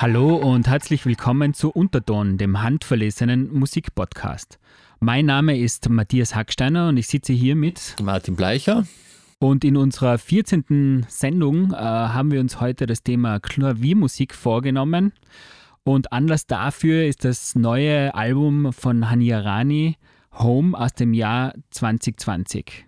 Hallo und herzlich willkommen zu Unterton, dem handverlesenen Musikpodcast. Mein Name ist Matthias Hacksteiner und ich sitze hier mit Martin Bleicher. Und in unserer 14. Sendung äh, haben wir uns heute das Thema Klaviermusik vorgenommen. Und Anlass dafür ist das neue Album von Hania Rani, Home aus dem Jahr 2020.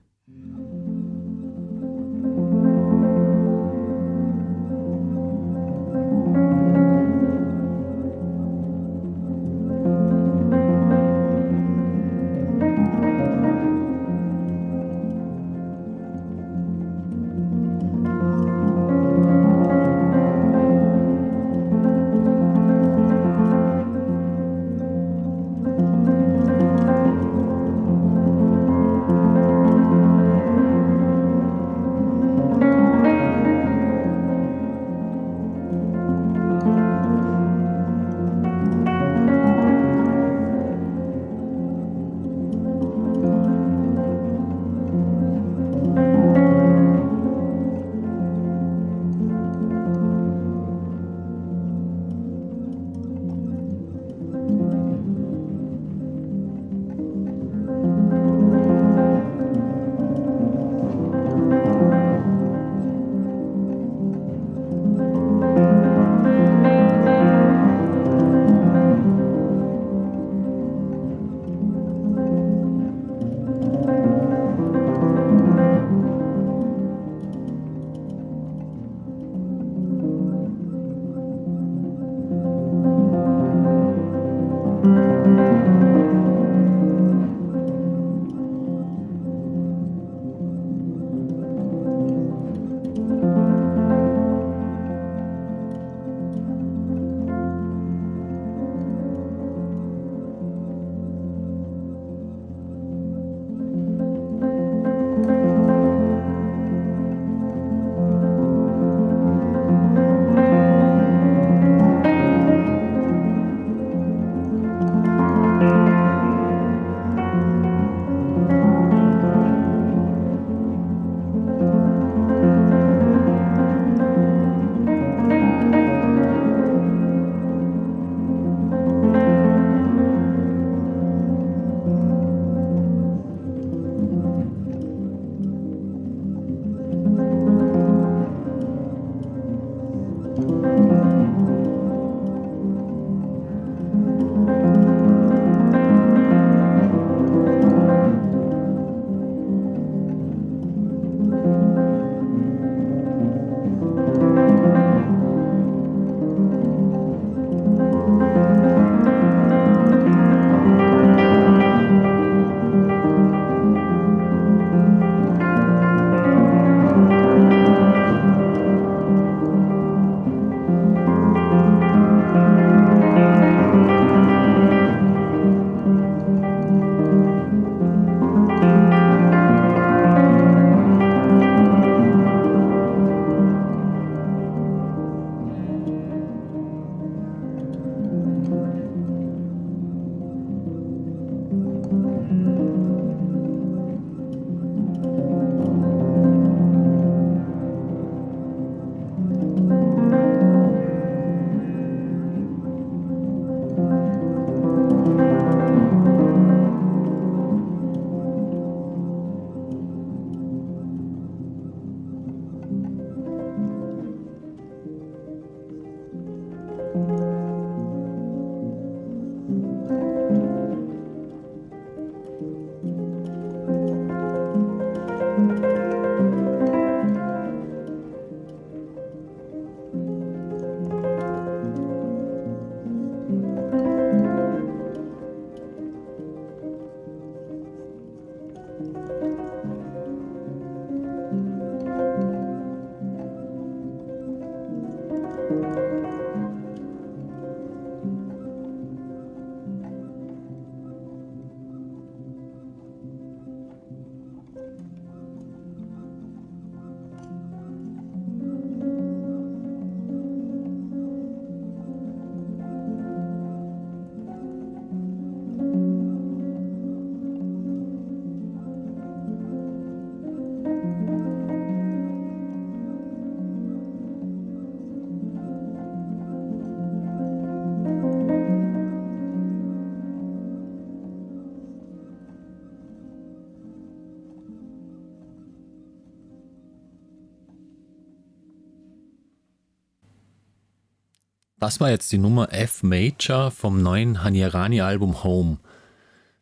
Das war jetzt die Nummer F Major vom neuen Haniarani-Album Home,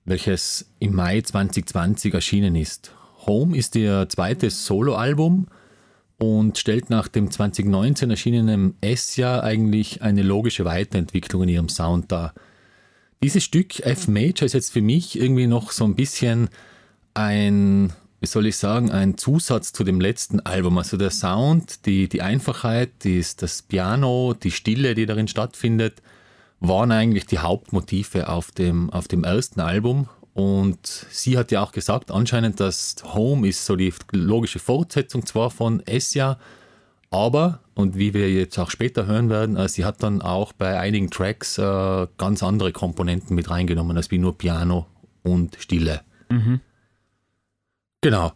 welches im Mai 2020 erschienen ist. Home ist ihr zweites Soloalbum und stellt nach dem 2019 erschienenen S-Jahr eigentlich eine logische Weiterentwicklung in ihrem Sound dar. Dieses Stück F Major ist jetzt für mich irgendwie noch so ein bisschen ein wie soll ich sagen, ein Zusatz zu dem letzten Album. Also der Sound, die, die Einfachheit, die, das Piano, die Stille, die darin stattfindet, waren eigentlich die Hauptmotive auf dem, auf dem ersten Album. Und sie hat ja auch gesagt, anscheinend, dass Home ist so die logische Fortsetzung zwar von Essia, aber, und wie wir jetzt auch später hören werden, äh, sie hat dann auch bei einigen Tracks äh, ganz andere Komponenten mit reingenommen, als wie nur Piano und Stille. Mhm. Genau.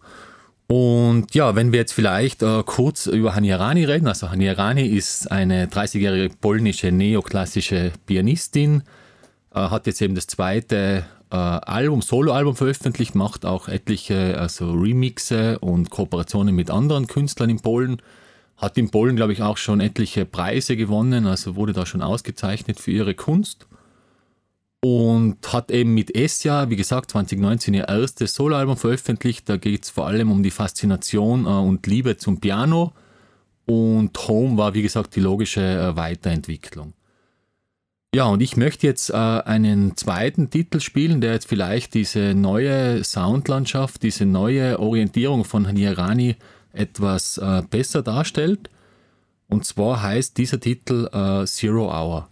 Und ja, wenn wir jetzt vielleicht äh, kurz über Haniarani reden, also Haniarani ist eine 30-jährige polnische neoklassische Pianistin, äh, hat jetzt eben das zweite äh, Album, Soloalbum veröffentlicht, macht auch etliche also Remixe und Kooperationen mit anderen Künstlern in Polen, hat in Polen, glaube ich, auch schon etliche Preise gewonnen, also wurde da schon ausgezeichnet für ihre Kunst und hat eben mit Essia, wie gesagt, 2019 ihr erstes Soloalbum veröffentlicht. Da geht es vor allem um die Faszination äh, und Liebe zum Piano. Und Home war, wie gesagt, die logische äh, Weiterentwicklung. Ja, und ich möchte jetzt äh, einen zweiten Titel spielen, der jetzt vielleicht diese neue Soundlandschaft, diese neue Orientierung von Nirani etwas äh, besser darstellt. Und zwar heißt dieser Titel äh, Zero Hour.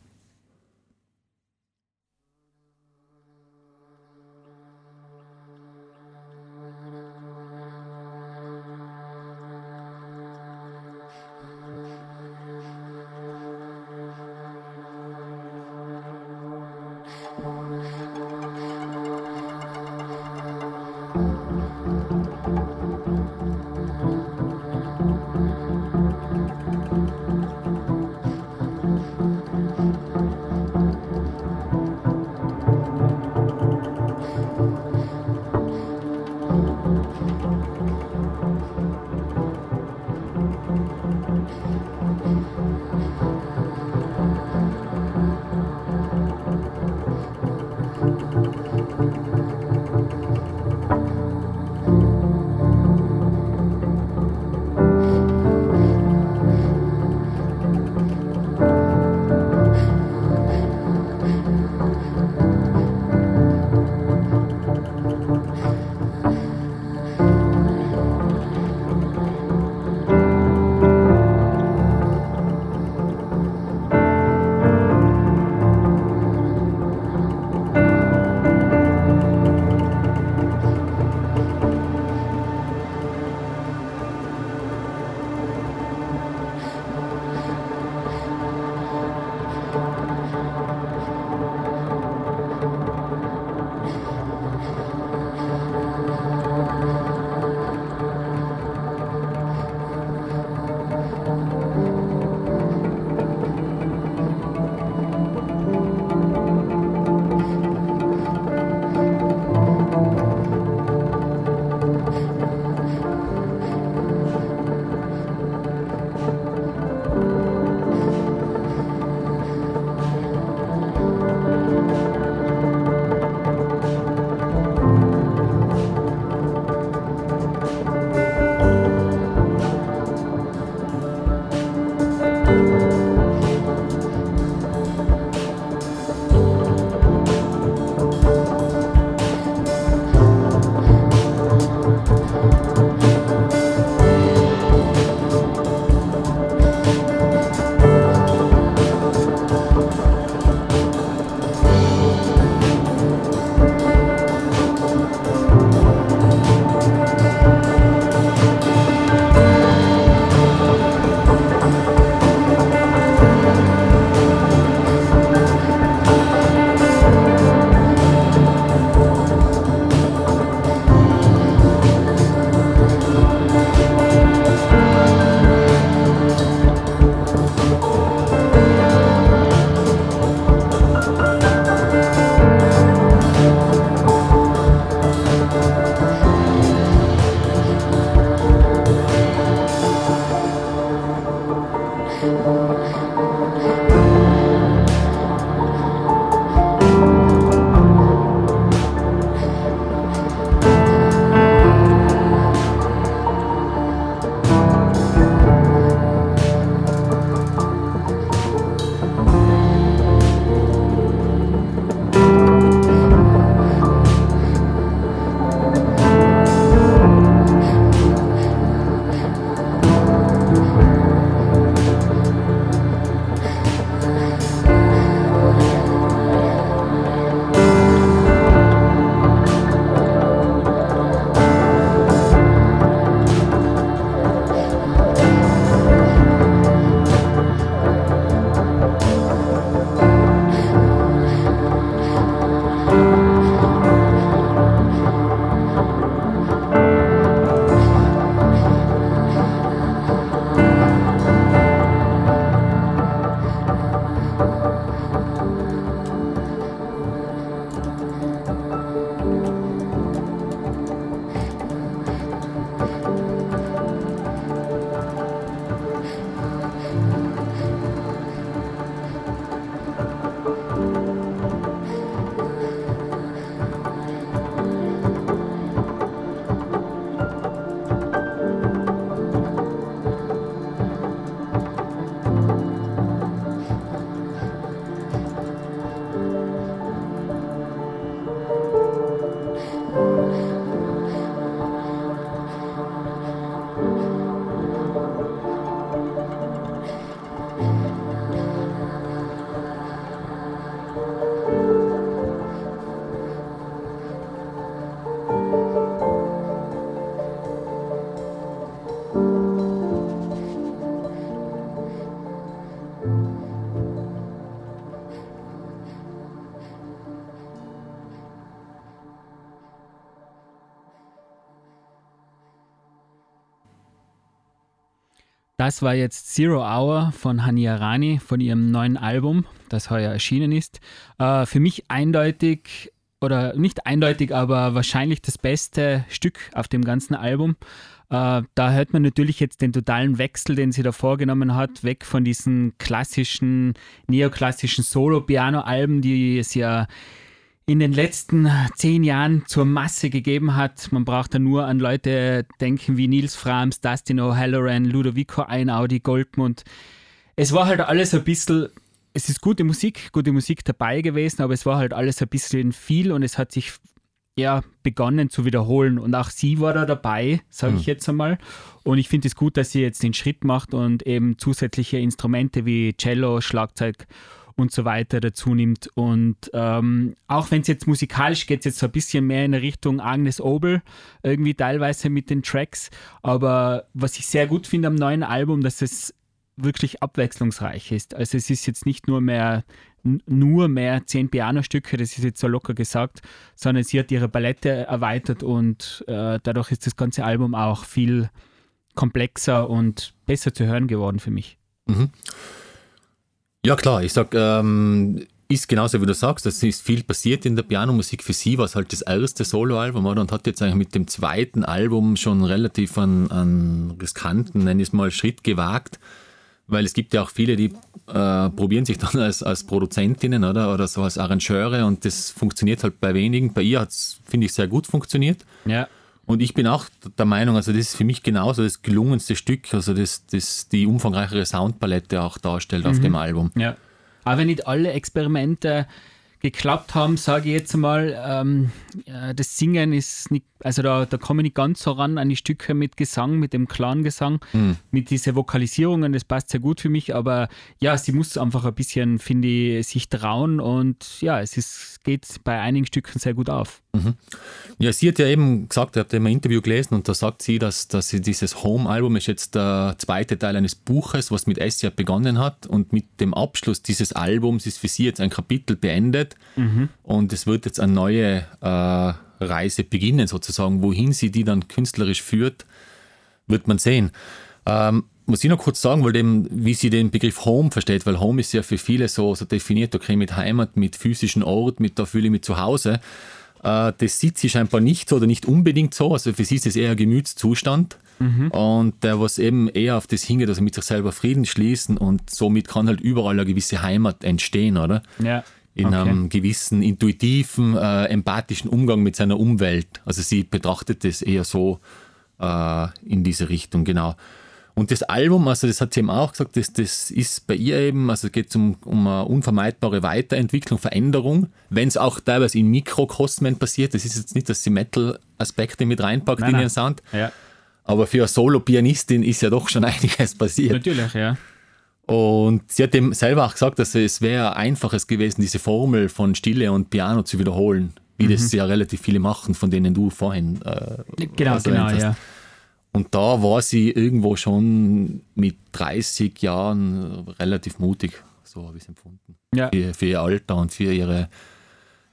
Das war jetzt Zero Hour von Hani Arani von ihrem neuen Album, das heuer erschienen ist. Äh, für mich eindeutig oder nicht eindeutig, aber wahrscheinlich das beste Stück auf dem ganzen Album. Äh, da hört man natürlich jetzt den totalen Wechsel, den sie da vorgenommen hat, weg von diesen klassischen, neoklassischen Solo-Piano-Alben, die es ja in den letzten zehn Jahren zur Masse gegeben hat. Man braucht da nur an Leute denken wie Nils Frams, Dustin O'Halloran, Ludovico Einaudi, Goldmund. Es war halt alles ein bisschen, es ist gute Musik, gute Musik dabei gewesen, aber es war halt alles ein bisschen viel und es hat sich ja begonnen zu wiederholen. Und auch sie war da dabei, sage ich hm. jetzt einmal. Und ich finde es gut, dass sie jetzt den Schritt macht und eben zusätzliche Instrumente wie Cello, Schlagzeug und so weiter dazu nimmt. Und ähm, auch wenn es jetzt musikalisch geht, jetzt so ein bisschen mehr in Richtung Agnes Obel, irgendwie teilweise mit den Tracks. Aber was ich sehr gut finde am neuen Album, dass es wirklich abwechslungsreich ist. Also es ist jetzt nicht nur mehr nur mehr zehn Pianostücke, das ist jetzt so locker gesagt, sondern sie hat ihre Palette erweitert und äh, dadurch ist das ganze Album auch viel komplexer und besser zu hören geworden für mich. Mhm. Ja, klar, ich sag, ähm, ist genauso wie du sagst, es ist viel passiert in der Pianomusik. Für sie war es halt das erste Soloalbum und hat jetzt eigentlich mit dem zweiten Album schon relativ einen, einen riskanten, nenne ich mal, Schritt gewagt. Weil es gibt ja auch viele, die äh, probieren sich dann als, als Produzentinnen oder, oder so als Arrangeure und das funktioniert halt bei wenigen. Bei ihr hat es, finde ich, sehr gut funktioniert. Ja. Und ich bin auch der Meinung, also das ist für mich genauso das gelungenste Stück, also das, das die umfangreichere Soundpalette auch darstellt mhm. auf dem Album. Ja. Aber wenn nicht alle Experimente geklappt haben, sage ich jetzt mal, ähm, das Singen ist nicht, also da, da komme ich nicht ganz so ran an die Stücke mit Gesang, mit dem klaren Gesang, mhm. mit diesen Vokalisierungen, das passt sehr gut für mich, aber ja, sie muss einfach ein bisschen, finde ich, sich trauen und ja, es ist, geht bei einigen Stücken sehr gut auf. Mhm. Ja, sie hat ja eben gesagt, ihr habt ja im Interview gelesen und da sagt sie, dass, dass sie dieses Home-Album ist jetzt der zweite Teil eines Buches, was mit ja begonnen hat und mit dem Abschluss dieses Albums ist für sie jetzt ein Kapitel beendet mhm. und es wird jetzt eine neue äh, Reise beginnen sozusagen. Wohin sie die dann künstlerisch führt, wird man sehen. Ähm, muss ich noch kurz sagen, weil dem, wie sie den Begriff Home versteht, weil Home ist ja für viele so, so definiert, okay, mit Heimat, mit physischen Ort, mit da fühle ich mich zu Hause. Äh, das sieht sie scheinbar nicht so oder nicht unbedingt so. Also für sie ist es eher ein Gemütszustand. Mhm. Und der, was eben eher auf das hingeht, also mit sich selber Frieden schließen und somit kann halt überall eine gewisse Heimat entstehen, oder? Ja. In okay. einem gewissen intuitiven, äh, empathischen Umgang mit seiner Umwelt. Also sie betrachtet das eher so äh, in diese Richtung, genau. Und das Album, also das hat sie eben auch gesagt, das, das ist bei ihr eben, also es geht um, um eine unvermeidbare Weiterentwicklung, Veränderung, wenn es auch teilweise in Mikrokosmen passiert. Das ist jetzt nicht, dass sie Metal-Aspekte mit reinpackt nein, in ihren Sound. Ja. Aber für eine Solo-Pianistin ist ja doch schon einiges passiert. Natürlich, ja. Und sie hat dem selber auch gesagt, dass es wäre einfaches gewesen, diese Formel von Stille und Piano zu wiederholen, wie mhm. das ja relativ viele machen, von denen du vorhin äh, Genau, genau, hast. ja. Und da war sie irgendwo schon mit 30 Jahren relativ mutig, so habe ich es empfunden. Ja. Für, für, ihr Alter und für ihre,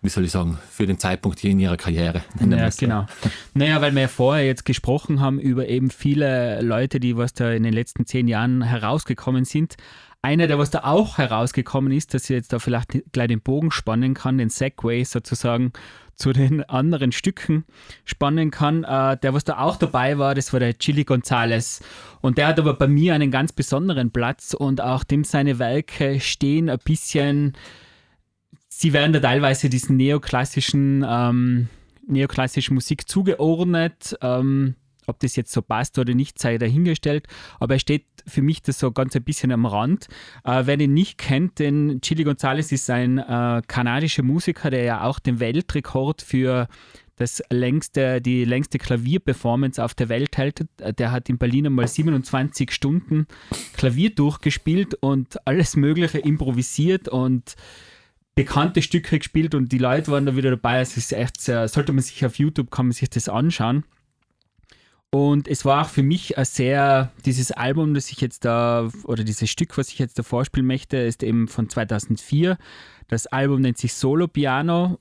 wie soll ich sagen, für den Zeitpunkt hier in ihrer Karriere. Ja, genau. Naja, weil wir ja vorher jetzt gesprochen haben über eben viele Leute, die was da in den letzten zehn Jahren herausgekommen sind. Einer, der was da auch herausgekommen ist, dass ich jetzt da vielleicht gleich den Bogen spannen kann, den Segway sozusagen zu den anderen Stücken spannen kann. Äh, der, was da auch dabei war, das war der Chili Gonzales. Und der hat aber bei mir einen ganz besonderen Platz und auch dem seine Werke stehen ein bisschen, sie werden da teilweise diesen neoklassischen, ähm, neoklassischen Musik zugeordnet. Ähm, ob das jetzt so passt oder nicht, sei dahingestellt. Aber er steht für mich das so ganz ein bisschen am Rand. Äh, wer ihn nicht kennt, denn Chili Gonzalez ist ein äh, kanadischer Musiker, der ja auch den Weltrekord für das längste, die längste Klavierperformance auf der Welt hält. Der hat in Berlin einmal 27 Stunden Klavier durchgespielt und alles Mögliche improvisiert und bekannte Stücke gespielt und die Leute waren da wieder dabei. Es ist echt sehr, sollte man sich auf YouTube, kann man sich das anschauen. Und es war auch für mich ein sehr, dieses Album, das ich jetzt da, oder dieses Stück, was ich jetzt da vorspielen möchte, ist eben von 2004. Das Album nennt sich Solo Piano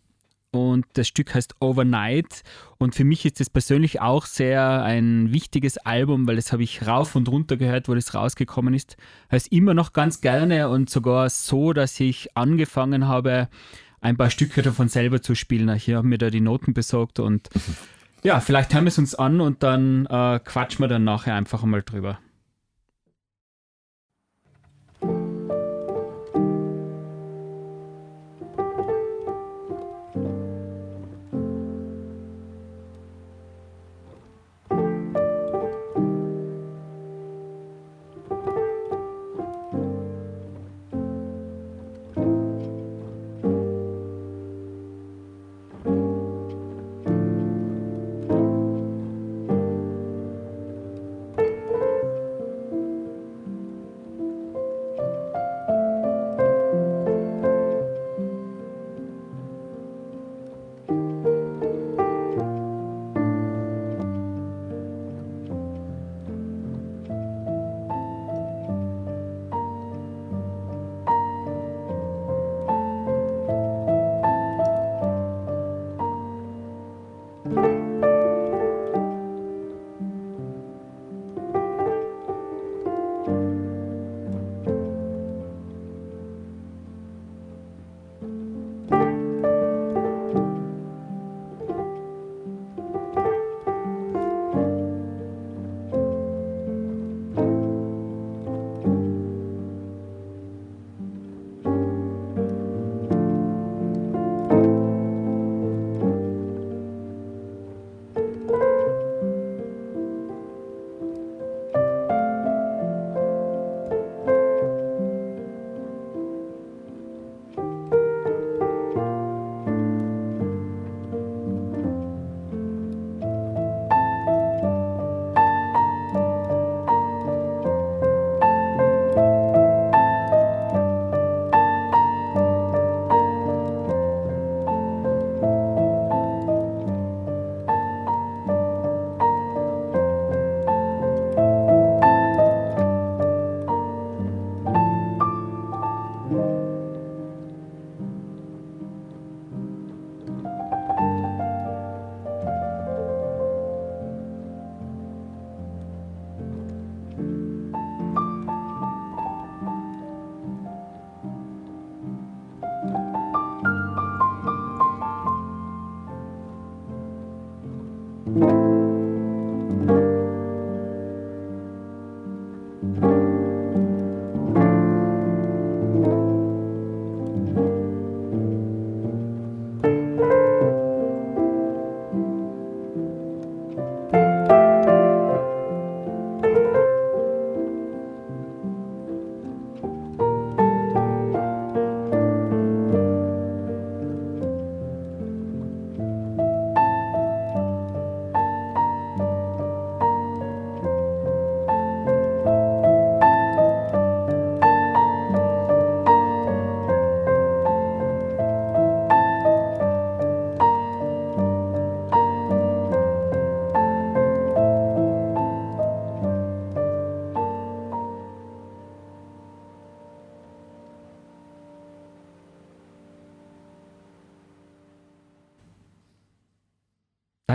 und das Stück heißt Overnight. Und für mich ist das persönlich auch sehr ein wichtiges Album, weil das habe ich rauf und runter gehört, wo das rausgekommen ist. Es immer noch ganz gerne und sogar so, dass ich angefangen habe, ein paar Stücke davon selber zu spielen. Ich habe mir da die Noten besorgt und ja, vielleicht hören wir es uns an und dann äh, quatschen wir dann nachher einfach einmal drüber.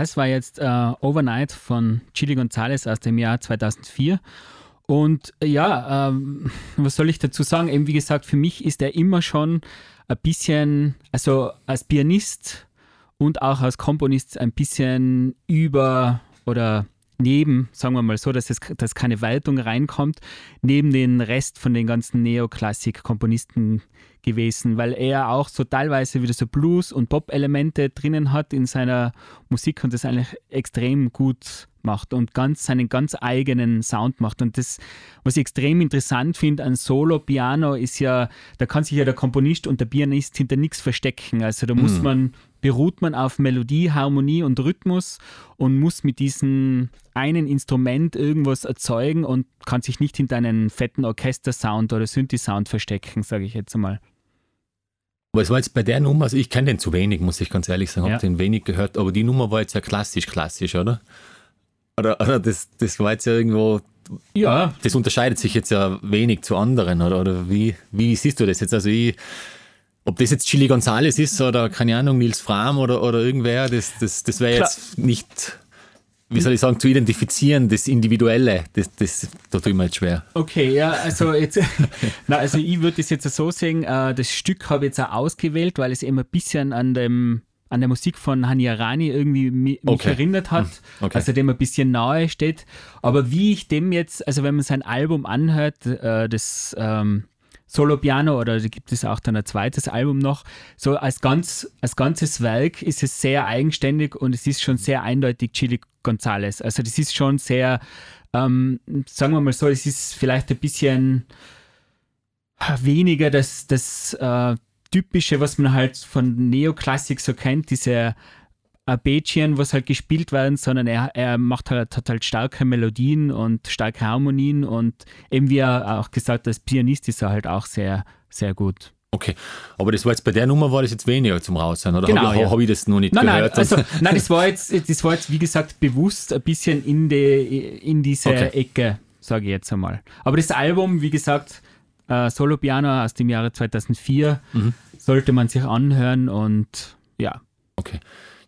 Das war jetzt äh, Overnight von Chili Gonzalez aus dem Jahr 2004. Und äh, ja, ähm, was soll ich dazu sagen? Eben wie gesagt, für mich ist er immer schon ein bisschen, also als Pianist und auch als Komponist ein bisschen über oder neben, sagen wir mal so, dass, es, dass keine Weitung reinkommt, neben den Rest von den ganzen Neoklassik-Komponisten gewesen, weil er auch so teilweise wieder so Blues- und Pop-Elemente drinnen hat in seiner Musik und das eigentlich extrem gut macht und ganz seinen ganz eigenen Sound macht. Und das, was ich extrem interessant finde an Solo-Piano, ist ja, da kann sich ja der Komponist und der Pianist hinter nichts verstecken. Also da muss mhm. man, beruht man auf Melodie, Harmonie und Rhythmus und muss mit diesem einen Instrument irgendwas erzeugen und kann sich nicht hinter einen fetten Orchester-Sound oder Synthi-Sound verstecken, sage ich jetzt einmal. Aber es war jetzt bei der Nummer, also ich kenne den zu wenig, muss ich ganz ehrlich sagen, habe ja. den wenig gehört, aber die Nummer war jetzt ja klassisch, klassisch, oder? Oder, oder das, das war jetzt ja irgendwo. Ja. Das unterscheidet sich jetzt ja wenig zu anderen, oder? Oder wie, wie siehst du das jetzt? Also ich ob das jetzt Chili Gonzales ist oder keine Ahnung, Nils Fram oder, oder irgendwer, das, das, das wäre jetzt nicht wie soll ich sagen, zu identifizieren, das Individuelle, das, das, da tue ich mir jetzt schwer. Okay, ja, also jetzt, na, also ich würde das jetzt so sehen, äh, das Stück habe ich jetzt auch ausgewählt, weil es eben ein bisschen an dem an der Musik von Hani Arani irgendwie mich okay. erinnert hat, hm, okay. also dem ein bisschen nahe steht. Aber wie ich dem jetzt, also wenn man sein Album anhört, äh, das ähm, Solo Piano oder gibt es auch dann ein zweites Album noch. So als, ganz, als ganzes Werk ist es sehr eigenständig und es ist schon sehr eindeutig Chili Gonzales. Also das ist schon sehr, ähm, sagen wir mal so, es ist vielleicht ein bisschen weniger das, das äh, Typische, was man halt von Neoklassik so kennt, diese Arpeggien, was halt gespielt werden, sondern er, er macht halt, hat halt starke Melodien und starke Harmonien und eben wie er auch gesagt, als Pianist ist er halt auch sehr, sehr gut. Okay, aber das war jetzt bei der Nummer war das jetzt weniger zum Raussein, oder genau, habe ich, ja. hab ich das noch nicht nein, gehört? Nein, also, nein, das war jetzt, das war jetzt wie gesagt bewusst ein bisschen in, die, in diese okay. Ecke, sage ich jetzt einmal. Aber das Album, wie gesagt, äh, Solo Piano aus dem Jahre 2004, mhm. sollte man sich anhören und ja. Okay.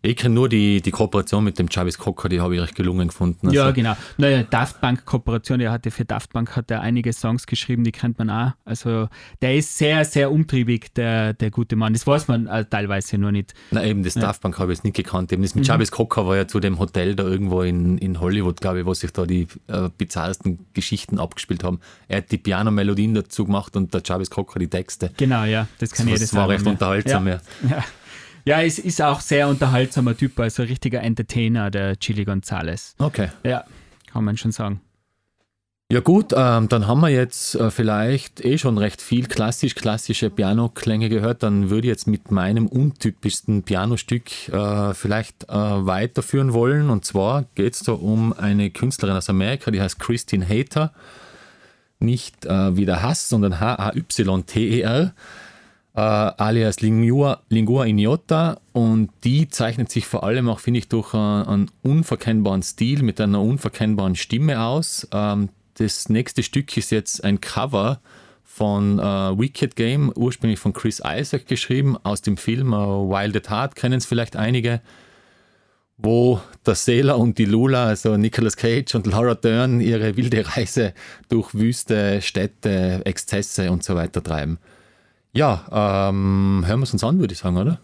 Ich kenne nur die, die Kooperation mit dem Travis Cocker, die habe ich recht gelungen gefunden. Also ja, genau. Naja, Daft Punk Kooperation, der hatte für Daft Punk hat er einige Songs geschrieben, die kennt man auch. Also der ist sehr, sehr umtriebig, der, der gute Mann. Das weiß man äh, teilweise nur nicht. Na eben, das ja. Daft Punk habe ich jetzt nicht gekannt. Eben das mit mhm. Cocker war ja zu dem Hotel da irgendwo in, in Hollywood, glaube ich, wo sich da die äh, bizarrsten Geschichten abgespielt haben. Er hat die Piano-Melodien dazu gemacht und der Travis Cocker die Texte. Genau, ja, das kann das, ich Das war recht unterhaltsam, ja. ja. Ja, es ist auch sehr unterhaltsamer Typ, also ein richtiger Entertainer, der Chili Gonzales. Okay. Ja, kann man schon sagen. Ja gut, ähm, dann haben wir jetzt äh, vielleicht eh schon recht viel klassisch-klassische Piano-Klänge gehört. Dann würde ich jetzt mit meinem untypischsten Pianostück äh, vielleicht äh, weiterführen wollen. Und zwar geht es da um eine Künstlerin aus Amerika, die heißt Christine Hater. Nicht äh, wie der Hass, sondern H-A-Y-T-E-R äh, alias Lingua, Lingua Ignota und die zeichnet sich vor allem auch, finde ich, durch äh, einen unverkennbaren Stil mit einer unverkennbaren Stimme aus. Ähm, das nächste Stück ist jetzt ein Cover von äh, Wicked Game, ursprünglich von Chris Isaac geschrieben, aus dem Film äh, Wild at Heart, kennen es vielleicht einige, wo der Sailor und die Lula, also Nicolas Cage und Laura Dern, ihre wilde Reise durch Wüste, Städte, Exzesse und so weiter treiben. Ja, ähm, hören wir es uns an, würde ich sagen, oder?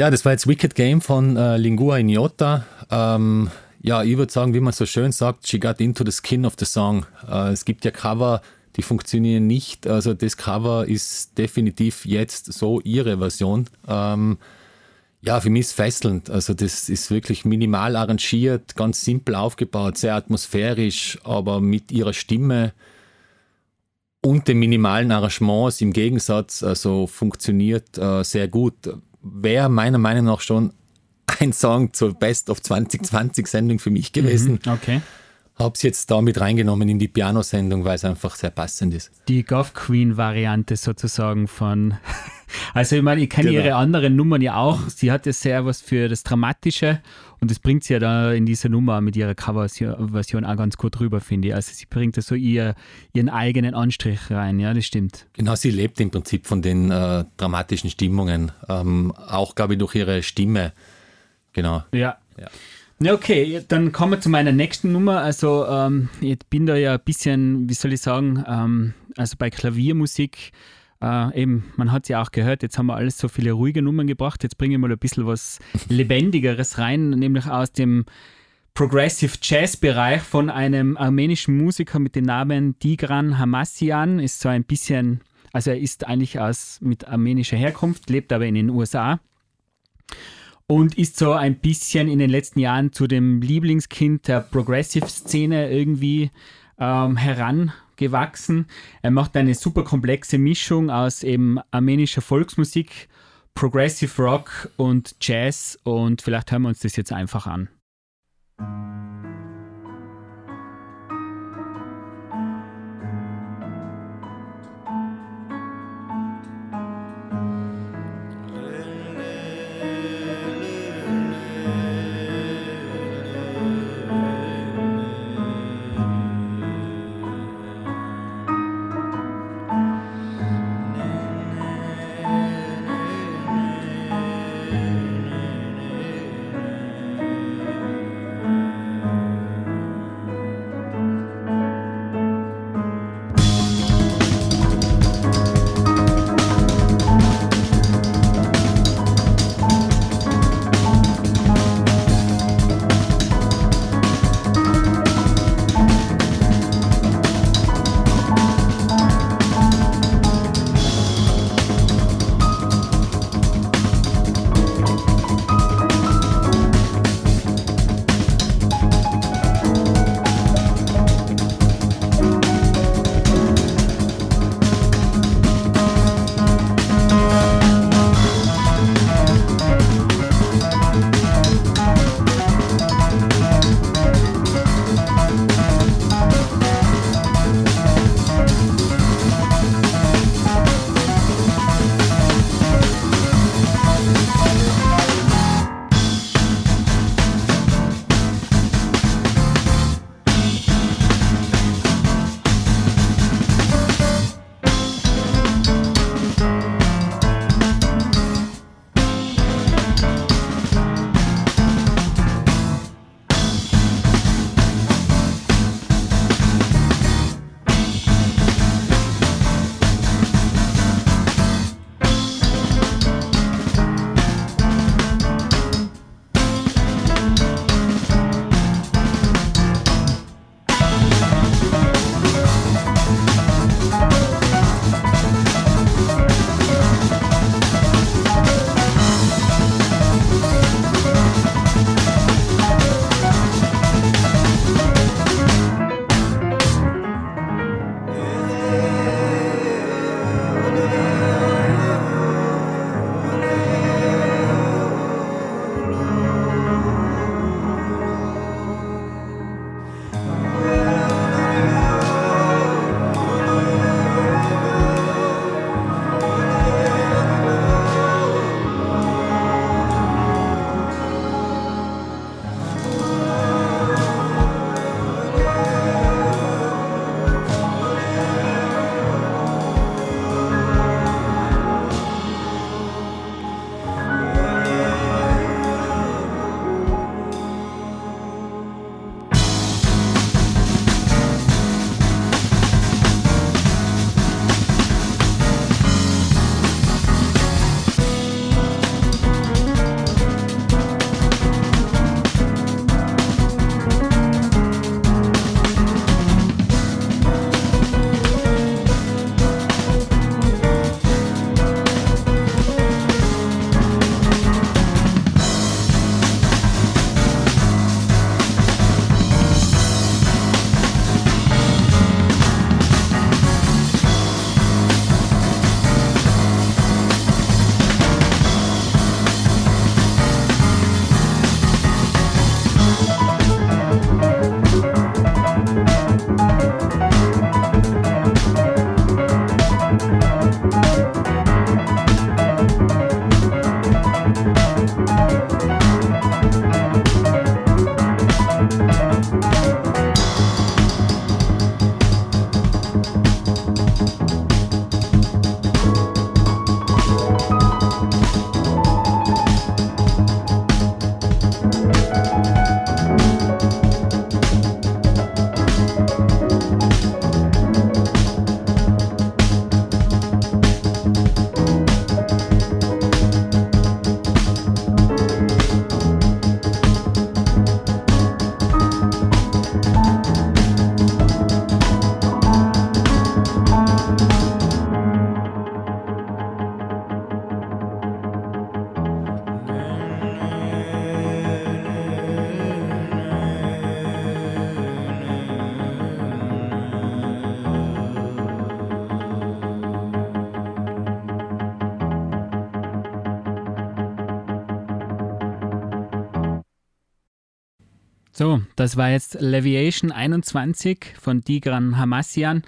Ja, das war jetzt Wicked Game von äh, Lingua Ignota. Ähm, ja, ich würde sagen, wie man so schön sagt, she got into the skin of the song. Äh, es gibt ja Cover, die funktionieren nicht. Also das Cover ist definitiv jetzt so ihre Version. Ähm, ja, für mich ist fesselnd. Also das ist wirklich minimal arrangiert, ganz simpel aufgebaut, sehr atmosphärisch, aber mit ihrer Stimme und den minimalen Arrangements im Gegensatz, also funktioniert äh, sehr gut. Wäre meiner Meinung nach schon ein Song zur Best of 2020 Sendung für mich gewesen. Okay. Habe es jetzt da mit reingenommen in die Piano-Sendung, weil es einfach sehr passend ist. Die Goth Queen-Variante sozusagen von. Also, ich meine, ich kenne Genau. ihre anderen Nummern ja auch. Sie hat ja sehr was für das Dramatische und das bringt sie ja da in dieser Nummer mit ihrer Coverversion auch ganz gut rüber, finde ich. Also, sie bringt da so ihr, ihren eigenen Anstrich rein, ja, das stimmt. Genau, sie lebt im Prinzip von den äh, dramatischen Stimmungen, ähm, auch, glaube ich, durch ihre Stimme. Genau. Ja. Ja. Okay, dann kommen wir zu meiner nächsten Nummer. Also, ähm, ich bin da ja ein bisschen, wie soll ich sagen, ähm, also bei Klaviermusik, äh, eben, man hat es ja auch gehört, jetzt haben wir alles so viele ruhige Nummern gebracht. Jetzt bringe ich mal ein bisschen was Lebendigeres rein, nämlich aus dem Progressive Jazz Bereich von einem armenischen Musiker mit dem Namen Tigran Hamassian. Ist so ein bisschen, also er ist eigentlich aus, mit armenischer Herkunft, lebt aber in den USA und ist so ein bisschen in den letzten Jahren zu dem Lieblingskind der Progressive-Szene irgendwie ähm, herangewachsen. Er macht eine super komplexe Mischung aus eben armenischer Volksmusik, Progressive Rock und Jazz und vielleicht hören wir uns das jetzt einfach an. Das war jetzt Leviation 21 von Tigran Hamassian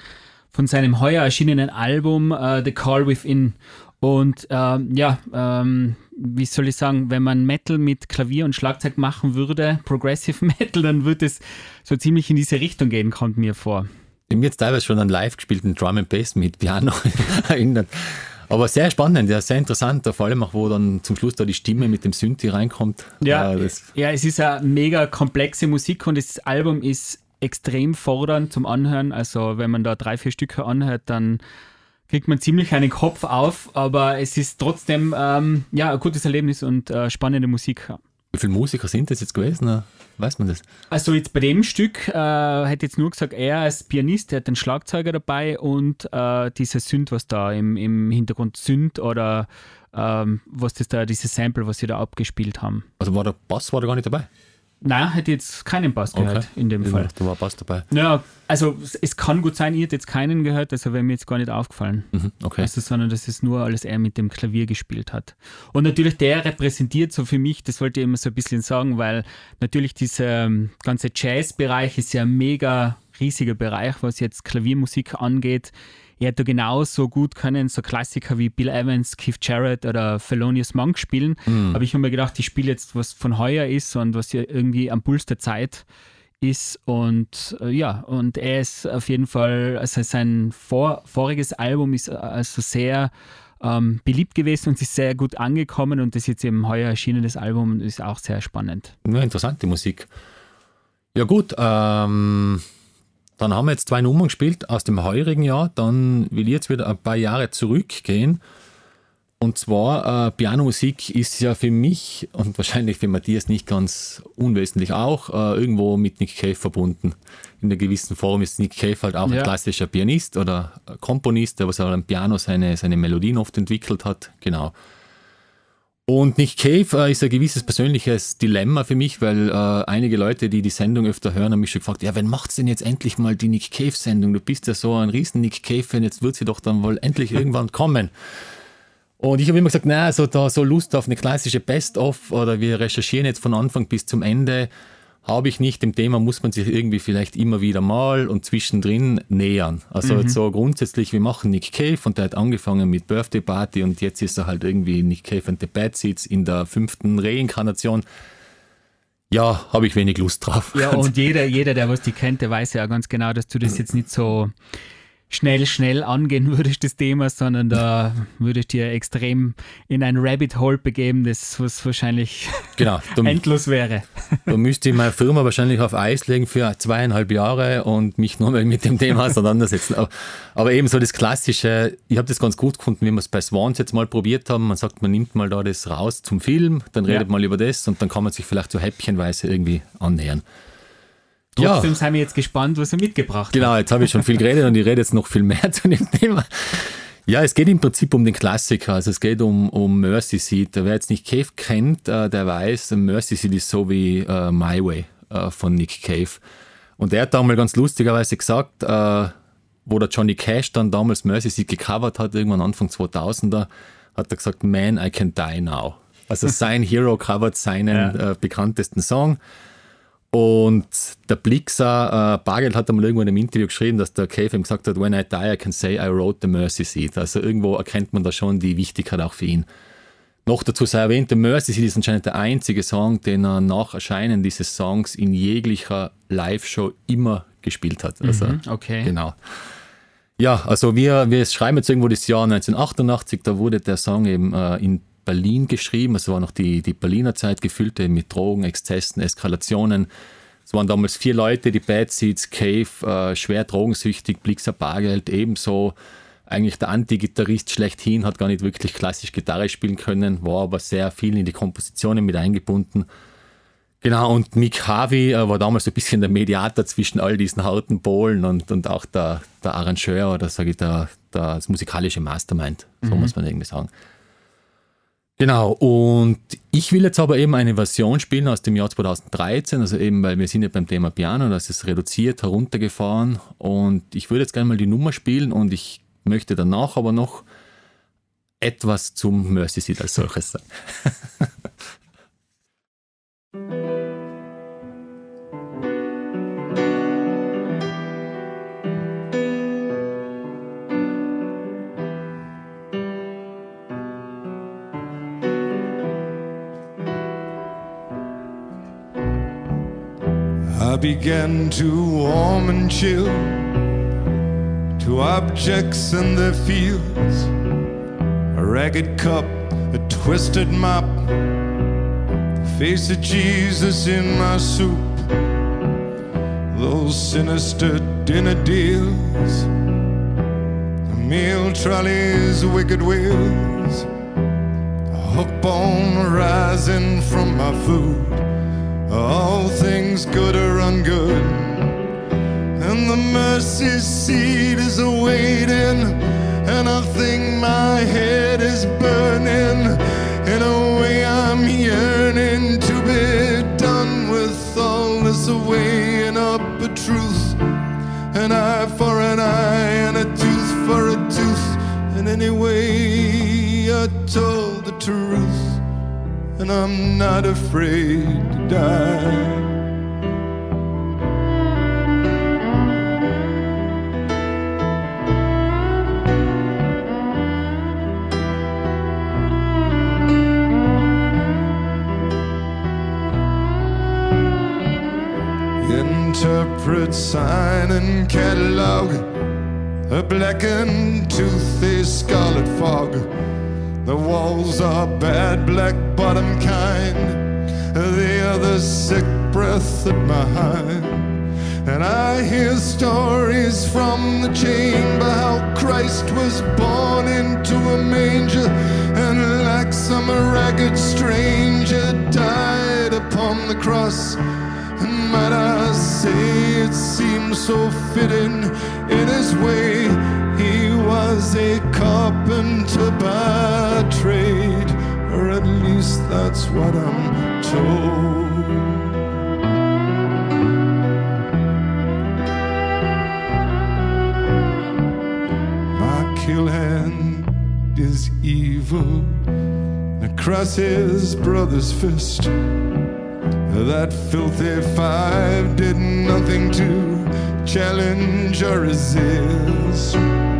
von seinem heuer erschienenen Album uh, The Call Within. Und äh, ja, ähm, wie soll ich sagen, wenn man Metal mit Klavier und Schlagzeug machen würde, Progressive Metal, dann würde es so ziemlich in diese Richtung gehen, kommt mir vor. Ich habe jetzt teilweise schon einen live gespielten Drum and Bass mit Piano erinnert. Aber sehr spannend, ja, sehr interessant, vor allem auch, wo dann zum Schluss da die Stimme mit dem Synthi reinkommt. Ja, ja, ja es ist eine mega komplexe Musik und das Album ist extrem fordernd zum Anhören. Also wenn man da drei, vier Stücke anhört, dann kriegt man ziemlich einen Kopf auf, aber es ist trotzdem ähm, ja, ein gutes Erlebnis und äh, spannende Musik. Wie viele Musiker sind das jetzt gewesen? Weiß man das? Also jetzt bei dem Stück äh, hätte jetzt nur gesagt, er als Pianist, der hat den Schlagzeuger dabei und äh, dieser Synth, was da im, im Hintergrund Synth oder ähm, was das da, dieses Sample, was sie da abgespielt haben. Also war der Bass war da gar nicht dabei? Nein, hätte jetzt keinen Bass gehört okay. in dem Fall. Da war Bass dabei. Ja, also es kann gut sein, ihr hättet jetzt keinen gehört, also wäre mir jetzt gar nicht aufgefallen. Mhm, okay. Also, sondern dass es nur alles er mit dem Klavier gespielt hat. Und natürlich der repräsentiert so für mich, das wollte ich immer so ein bisschen sagen, weil natürlich dieser ähm, ganze Jazz-Bereich ist ja ein mega riesiger Bereich, was jetzt Klaviermusik angeht er hätte genauso gut können so Klassiker wie Bill Evans, Keith Jarrett oder Thelonious Monk spielen. Mhm. Aber ich habe mir gedacht, ich spiele jetzt, was von heuer ist und was ja irgendwie am Puls der Zeit ist. Und äh, ja, und er ist auf jeden Fall, also sein vor, voriges Album ist also sehr ähm, beliebt gewesen und ist sehr gut angekommen und das jetzt eben heuer erschienenes Album ist auch sehr spannend. Ja, interessante Musik. Ja gut, ähm, dann haben wir jetzt zwei Nummern gespielt aus dem heurigen Jahr. Dann will ich jetzt wieder ein paar Jahre zurückgehen. Und zwar, äh, Pianomusik ist ja für mich und wahrscheinlich für Matthias nicht ganz unwesentlich auch äh, irgendwo mit Nick Cave verbunden. In einer gewissen Form ist Nick Cave halt auch ja. ein klassischer Pianist oder Komponist, der was auch am Piano seine, seine Melodien oft entwickelt hat. Genau. Und Nick Cave äh, ist ein gewisses persönliches Dilemma für mich, weil äh, einige Leute, die die Sendung öfter hören, haben mich schon gefragt, ja, wann macht's denn jetzt endlich mal die Nick Cave-Sendung? Du bist ja so ein riesen Nick Cave-Fan, jetzt wird sie doch dann wohl endlich irgendwann kommen. Und ich habe immer gesagt, na, so, da, so Lust auf eine klassische Best-of oder wir recherchieren jetzt von Anfang bis zum Ende habe ich nicht. Dem Thema muss man sich irgendwie vielleicht immer wieder mal und zwischendrin nähern. Also mhm. so grundsätzlich, wir machen Nick Cave und der hat angefangen mit Birthday Party und jetzt ist er halt irgendwie Nick Cave and the Bad Seeds in der fünften Reinkarnation. Ja, habe ich wenig Lust drauf. Ja, und jeder, jeder, der was die kennt, der weiß ja ganz genau, dass du das jetzt nicht so schnell, schnell angehen würdest, das Thema, sondern da würdest du dir extrem in ein Rabbit Hole begeben, das was wahrscheinlich genau, du, endlos wäre. Da müsste ich meine Firma wahrscheinlich auf Eis legen für zweieinhalb Jahre und mich nur mal mit dem Thema auseinandersetzen. Aber, aber eben so das Klassische, ich habe das ganz gut gefunden, wie wir es bei Swans jetzt mal probiert haben. Man sagt, man nimmt mal da das raus zum Film, dann redet ja. mal über das und dann kann man sich vielleicht so häppchenweise irgendwie annähern. Trotzdem ja. sind wir jetzt gespannt, was er mitgebracht genau, hat. Genau, jetzt habe ich schon viel geredet und ich rede jetzt noch viel mehr zu dem Thema. Ja, es geht im Prinzip um den Klassiker, also es geht um, um Mercy Seat. Wer jetzt nicht Cave kennt, äh, der weiß, Mercy Seat ist so wie äh, My Way äh, von Nick Cave. Und er hat da mal ganz lustigerweise gesagt, äh, wo der Johnny Cash dann damals Mercy Seat gecovert hat, irgendwann Anfang 2000er, hat er gesagt, Man, I can die now. Also sein Hero covert seinen ja. Bekanntesten Song. Und der Blixer, äh, Bargeld hat einmal irgendwo in einem Interview geschrieben, dass der Cave ihm gesagt hat, when I die, I can say I wrote the Mercy Seat. Also irgendwo erkennt man da schon die Wichtigkeit auch für ihn. Noch dazu sei erwähnt, der Mercy Seat ist anscheinend der einzige Song, den er nach Erscheinen dieses Songs in jeglicher Live-Show immer gespielt hat. Also, mhm, okay. Genau. Ja, also wir, wir schreiben jetzt irgendwo das Jahr 1988, da wurde der Song eben äh, in Berlin geschrieben. Es war noch die, die Berliner Zeit gefüllt mit Drogen, Exzessen, Eskalationen. Es waren damals vier Leute, die Bad Seeds, Cave, äh, schwer drogensüchtig, Blixer Bargeld, ebenso eigentlich der Anti-Gitarrist schlechthin, hat gar nicht wirklich klassisch Gitarre spielen können, war aber sehr viel in die Kompositionen mit eingebunden. Genau, und Mick Harvey äh, war damals ein bisschen der Mediator zwischen all diesen harten Polen und, und auch der, der Arrangeur oder sage ich der, der, das musikalische Mastermind, so mhm. muss man irgendwie sagen. Genau, und ich will jetzt aber eben eine Version spielen aus dem Jahr 2013, also eben, weil wir sind ja beim Thema Piano, das ist reduziert, heruntergefahren und ich würde jetzt gerne mal die Nummer spielen und ich möchte danach aber noch etwas zum Mercy Seat als solches sagen. began to warm and chill to objects in their fields. A ragged cup, a twisted mop, the face of Jesus in my soup. Those sinister dinner deals, the meal trolley's wicked wheels, a hook bone rising from my food. All things good or ungood, and the mercy seat is awaiting, and I think my head is burning. In a way, I'm yearning to be done with all this weighing up a truth, an eye for an eye and a tooth for a tooth. And anyway, I told the truth and I'm not afraid to die. Interpret sign and catalog, a blackened tooth is scarlet fog. The walls are bad, black bottom kind. The other sick breath at my. And I hear stories from the chamber how Christ was born into a manger and like some ragged stranger died upon the cross. And might I say it seems so fitting in his way was a carpenter by trade, or at least that's what I'm told. My kill hand is evil across his brother's fist. That filthy five did nothing to challenge or resist.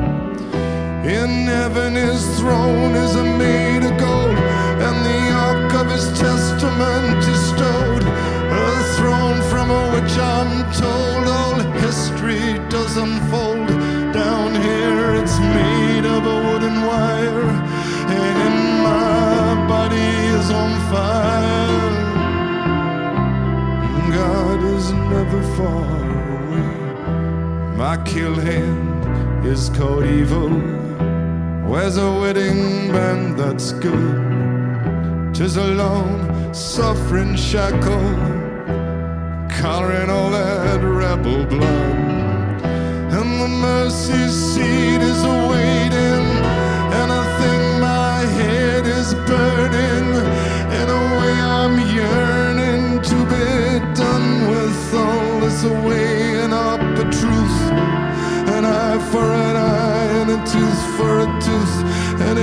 In heaven his throne is made of gold, and the ark of his testament is stowed. A throne from which I'm told all history does unfold. Down here it's made of a wooden wire, and in my body is on fire. God is never far away. My kill hand is called evil. Where's a wedding band that's good? Tis a long suffering shackle, collaring all that rebel blood. And the mercy seat is awaiting, and I think my head is burning. In a way, I'm yearning to be done with all this weighing up a truth, an eye for an eye and a tooth for a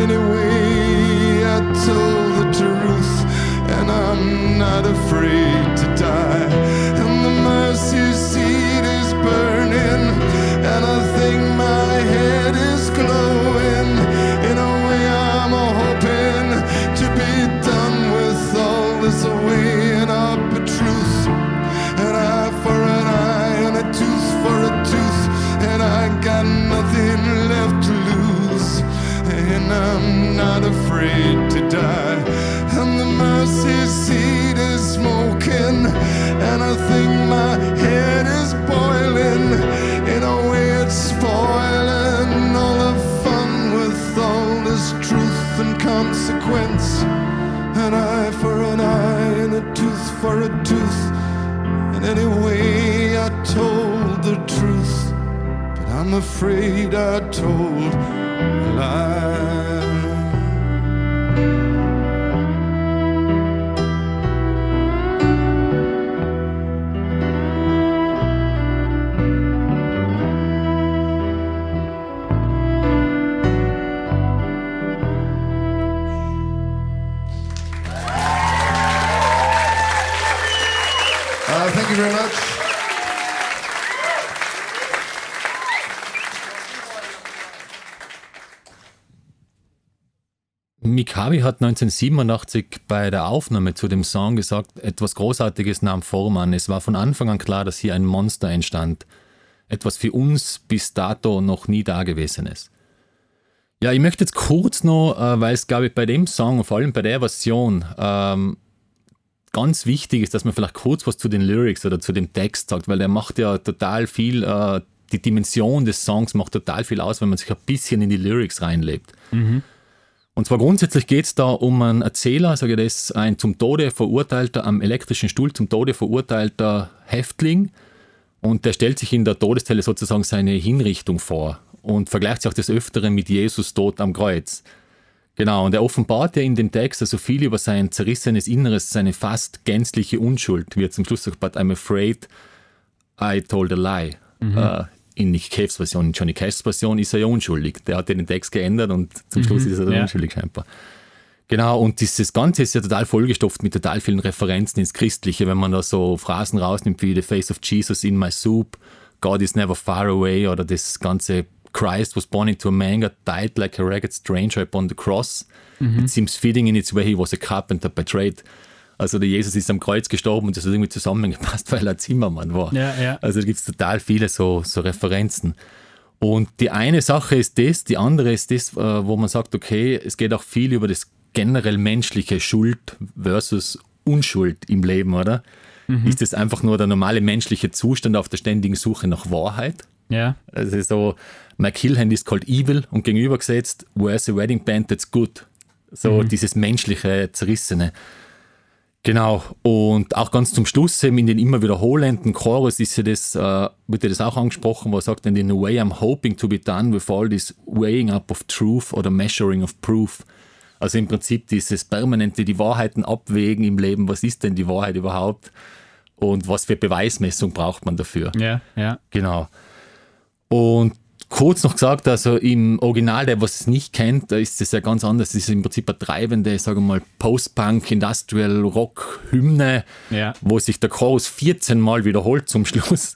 anyway, I told the truth, and I'm not afraid to die. And the mercy seat is burning, and I think my head is glowing. Afraid I told Hat 1987 bei der Aufnahme zu dem Song gesagt, etwas Großartiges nahm Form an. Es war von Anfang an klar, dass hier ein Monster entstand. Etwas für uns bis dato noch nie Dagewesenes. Ja, ich möchte jetzt kurz noch, äh, weil es, glaube ich, bei dem Song, vor allem bei der Version, ähm, ganz wichtig ist, dass man vielleicht kurz was zu den Lyrics oder zu dem Text sagt, weil der macht ja total viel, äh, die Dimension des Songs macht total viel aus, wenn man sich ein bisschen in die Lyrics reinlebt. Und zwar grundsätzlich geht es da um einen Erzähler, sage ich das, ein zum Tode verurteilter, am elektrischen Stuhl zum Tode verurteilter Häftling. Und der stellt sich in der Todeszelle sozusagen seine Hinrichtung vor und vergleicht sich auch des Öfteren mit Jesus Tod am Kreuz. Genau, und er offenbart ja in dem Text also viel über sein zerrissenes Inneres, seine fast gänzliche Unschuld, wie er zum Schluss sagt, but I'm afraid I told a lie. Äh, in Nick Caves Version, in Johnny Cashs Version ist er ja unschuldig. Der hat ja den Text geändert und zum Schluss ist er dann ja. unschuldig scheinbar. Genau, und dieses Ganze ist ja total vollgestopft mit total vielen Referenzen ins Christliche, wenn man da so Phrasen rausnimmt wie The Face of Jesus in my soup, God is never far away oder das ganze Christ was born into a manger, died like a ragged stranger upon the cross. It seems fitting in its way he was a carpenter by trade. Also der Jesus ist am Kreuz gestorben und das hat irgendwie zusammengepasst, weil er Zimmermann war. Ja, ja. Also da gibt es total viele so, so Referenzen. Und die eine Sache ist das, die andere ist das, äh, wo man sagt, okay, es geht auch viel über das generell menschliche Schuld versus Unschuld im Leben, oder? Ist das einfach nur der normale menschliche Zustand auf der ständigen Suche nach Wahrheit? Ja, Also so, my kill hand is called evil und gegenübergesetzt, where's a wedding band that's good? So dieses menschliche, zerrissene. Genau, und auch ganz zum Schluss eben in den immer wiederholenden Chorus ist ja das, äh, wird ja das auch angesprochen, wo er sagt, in a way I'm hoping to be done with all this weighing up of truth oder measuring of proof. Also im Prinzip dieses permanente, die Wahrheiten abwägen im Leben, was ist denn die Wahrheit überhaupt und was für Beweismessung braucht man dafür. ja, ja. Genau. Und kurz noch gesagt, also im Original, der was es nicht kennt, da ist es ja ganz anders. Es ist im Prinzip eine treibende, sagen wir mal, Post-Punk, Industrial Rock Hymne, Ja. wo sich der Chorus 14 Mal wiederholt zum Schluss.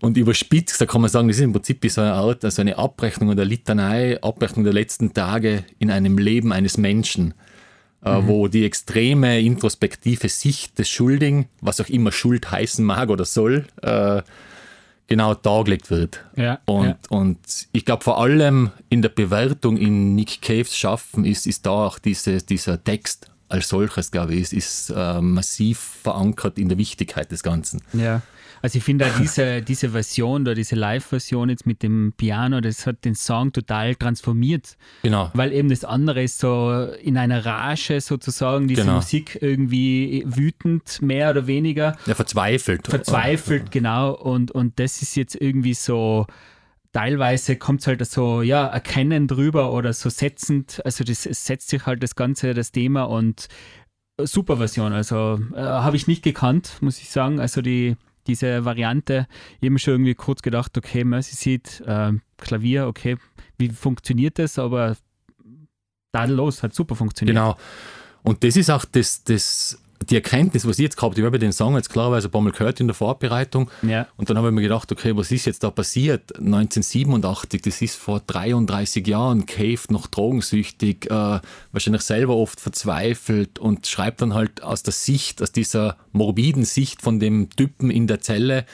Und überspitzt, da kann man sagen, das ist im Prinzip wie so eine Art, also eine Abrechnung oder Litanei, Abrechnung der letzten Tage in einem Leben eines Menschen. äh, wo die extreme introspektive Sicht des Schuldigen, was auch immer Schuld heißen mag oder soll, äh, genau dargelegt wird. Ja, und, ja. und ich glaube, vor allem in der Bewertung in Nick Caves Schaffen ist, ist da auch diese, dieser Text als solches, glaube ich, ist, ist äh, massiv verankert in der Wichtigkeit des Ganzen. Ja, also ich finde auch diese, diese Version oder diese Live-Version jetzt mit dem Piano, das hat den Song total transformiert, Genau. weil eben das andere ist so in einer Rage sozusagen, diese Genau. Musik irgendwie wütend, mehr oder weniger, Ja, verzweifelt. verzweifelt, genau, und, und das ist jetzt irgendwie so, teilweise kommt es halt so, ja, erkennen drüber oder so setzend, also das es setzt sich halt das Ganze, das Thema und super Version, also äh, habe ich nicht gekannt, muss ich sagen, also die diese Variante, mir schon irgendwie kurz gedacht, okay, Mercy Seat, äh, Klavier, okay, wie funktioniert das, aber tadellos, hat super funktioniert. Genau. Und das ist auch das, das, die Erkenntnis, was ich jetzt gehabt habe. Ich habe den Song jetzt klarerweise ein paar Mal gehört in der Vorbereitung. Ja, Und dann habe ich mir gedacht, okay, was ist jetzt da passiert? 1987, das ist vor 33 Jahren, Cave noch drogensüchtig, äh, wahrscheinlich selber oft verzweifelt und schreibt dann halt aus der Sicht, aus dieser morbiden Sicht von dem Typen in der Zelle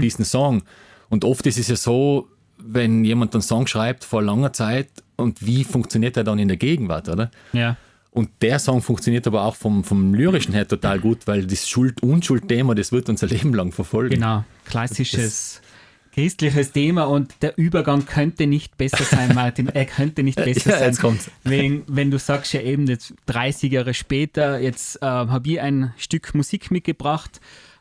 diesen Song. Und oft ist es ja so, wenn jemand einen Song schreibt vor langer Zeit und wie funktioniert er dann in der Gegenwart, oder? Ja. Und der Song funktioniert aber auch vom, vom Lyrischen her total gut, weil das Schuld-Unschuld-Thema, das wird unser Leben lang verfolgen. Genau, klassisches christliches Thema und der Übergang könnte nicht besser sein, Martin. Er könnte nicht besser Ja, sein. jetzt kommt's. Wenn, wenn du sagst ja eben, jetzt 30 Jahre später, jetzt äh, habe ich ein Stück Musik mitgebracht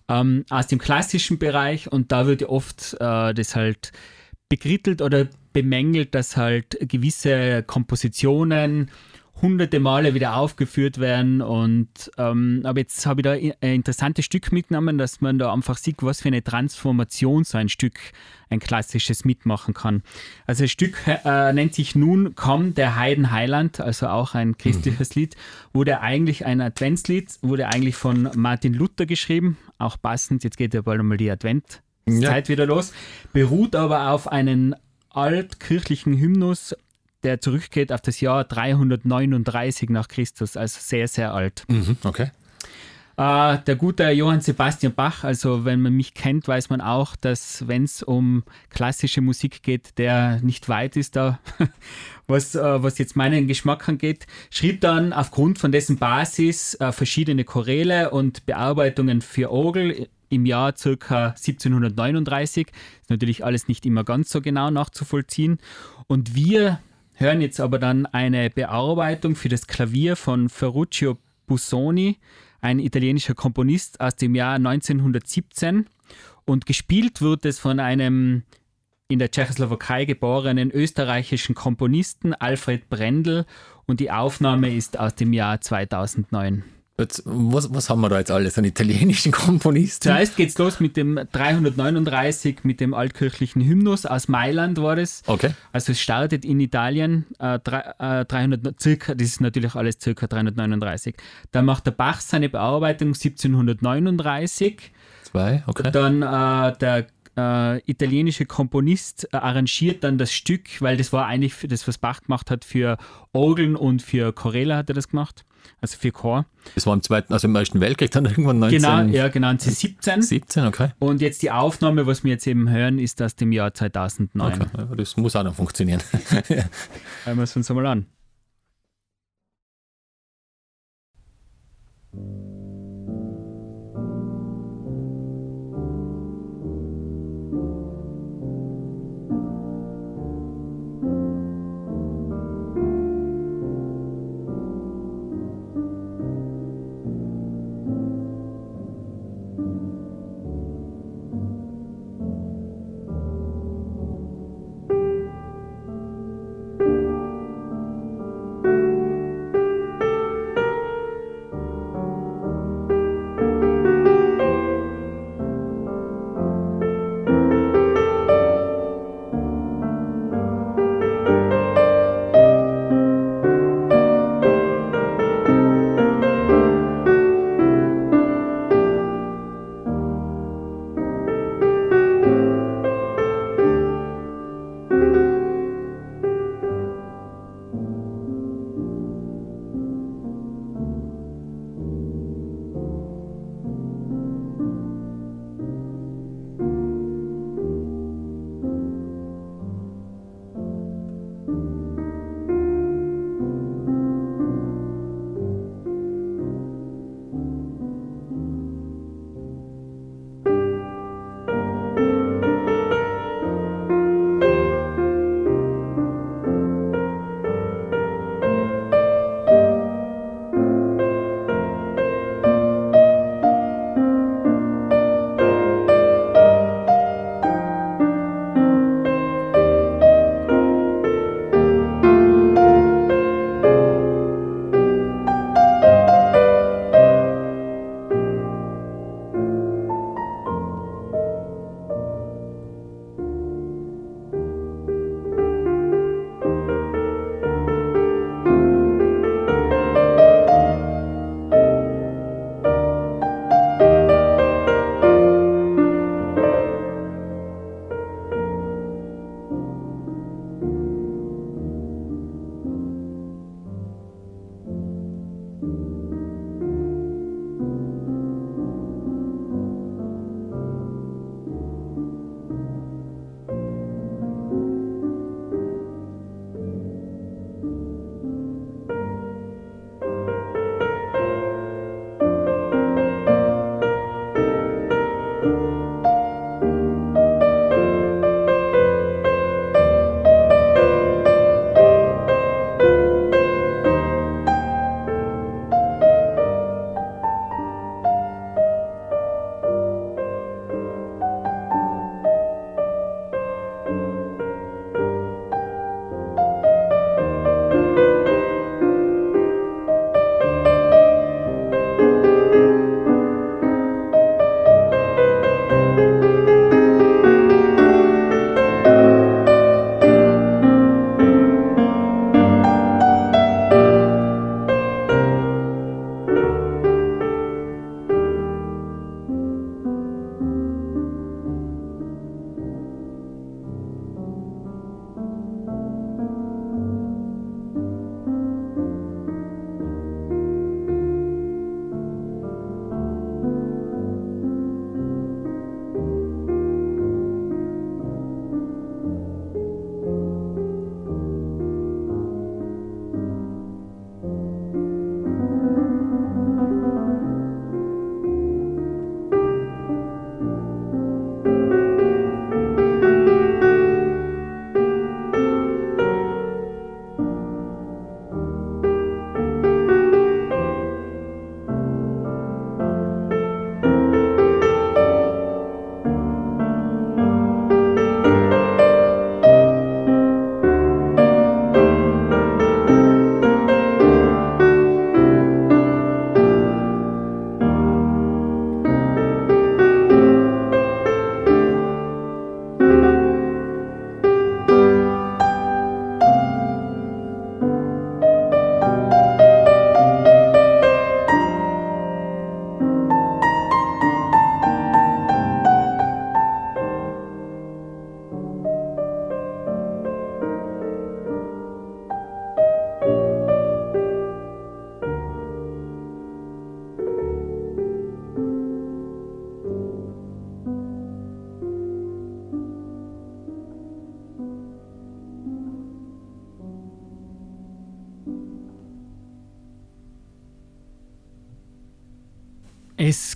ähm, aus dem klassischen Bereich und da wird ja oft äh, das halt bekrittelt oder bemängelt, dass halt gewisse Kompositionen hunderte Male wieder aufgeführt werden und ähm, aber jetzt habe ich da ein interessantes Stück mitgenommen, dass man da einfach sieht, was für eine Transformation so ein Stück, ein klassisches mitmachen kann. Also das Stück äh, nennt sich Nun komm der Heiden Heiland, also auch ein christliches Lied, wurde eigentlich ein Adventslied, wurde eigentlich von Martin Luther geschrieben, auch passend, jetzt geht ja bald einmal die Adventzeit Ja. wieder los, beruht aber auf einen altkirchlichen Hymnus, der zurückgeht auf das Jahr 339 nach Christus, also sehr, sehr alt. Mhm, okay. Äh, der gute Johann Sebastian Bach, also wenn man mich kennt, weiß man auch, dass wenn es um klassische Musik geht, der nicht weit ist da, was, äh, was jetzt meinen Geschmack angeht, schrieb dann aufgrund von dessen Basis äh, verschiedene Choräle und Bearbeitungen für Orgel im Jahr circa 1739. Ist natürlich alles nicht immer ganz so genau nachzuvollziehen. Und wir hören jetzt aber dann eine Bearbeitung für das Klavier von Ferruccio Busoni, ein italienischer Komponist aus dem Jahr 1917. Und gespielt wird es von einem in der Tschechoslowakei geborenen österreichischen Komponisten Alfred Brendel und die Aufnahme ist aus dem Jahr 2009. Jetzt, was, was haben wir da jetzt alles? Einen italienischen Komponisten? Zuerst geht's los mit dem 339, mit dem altkirchlichen Hymnus aus Mailand war es. Okay. Also es startet in Italien, äh, drei- äh, 300, circa, das ist natürlich alles circa 339. Dann macht der Bach seine Bearbeitung 1739. Zwei, okay. Dann äh, der äh, italienische Komponist äh, arrangiert dann das Stück, weil das war eigentlich für das, was Bach gemacht hat, für Orgeln und für Choräle hat er das gemacht, also für Chor. Das war im Zweiten, also im Ersten Weltkrieg dann irgendwann 19... Genau, ja, genau, 1917. 17, okay. Und jetzt die Aufnahme, was wir jetzt eben hören, ist aus dem Jahr 2009. okay. Das muss auch noch funktionieren. Hören wir es uns einmal an.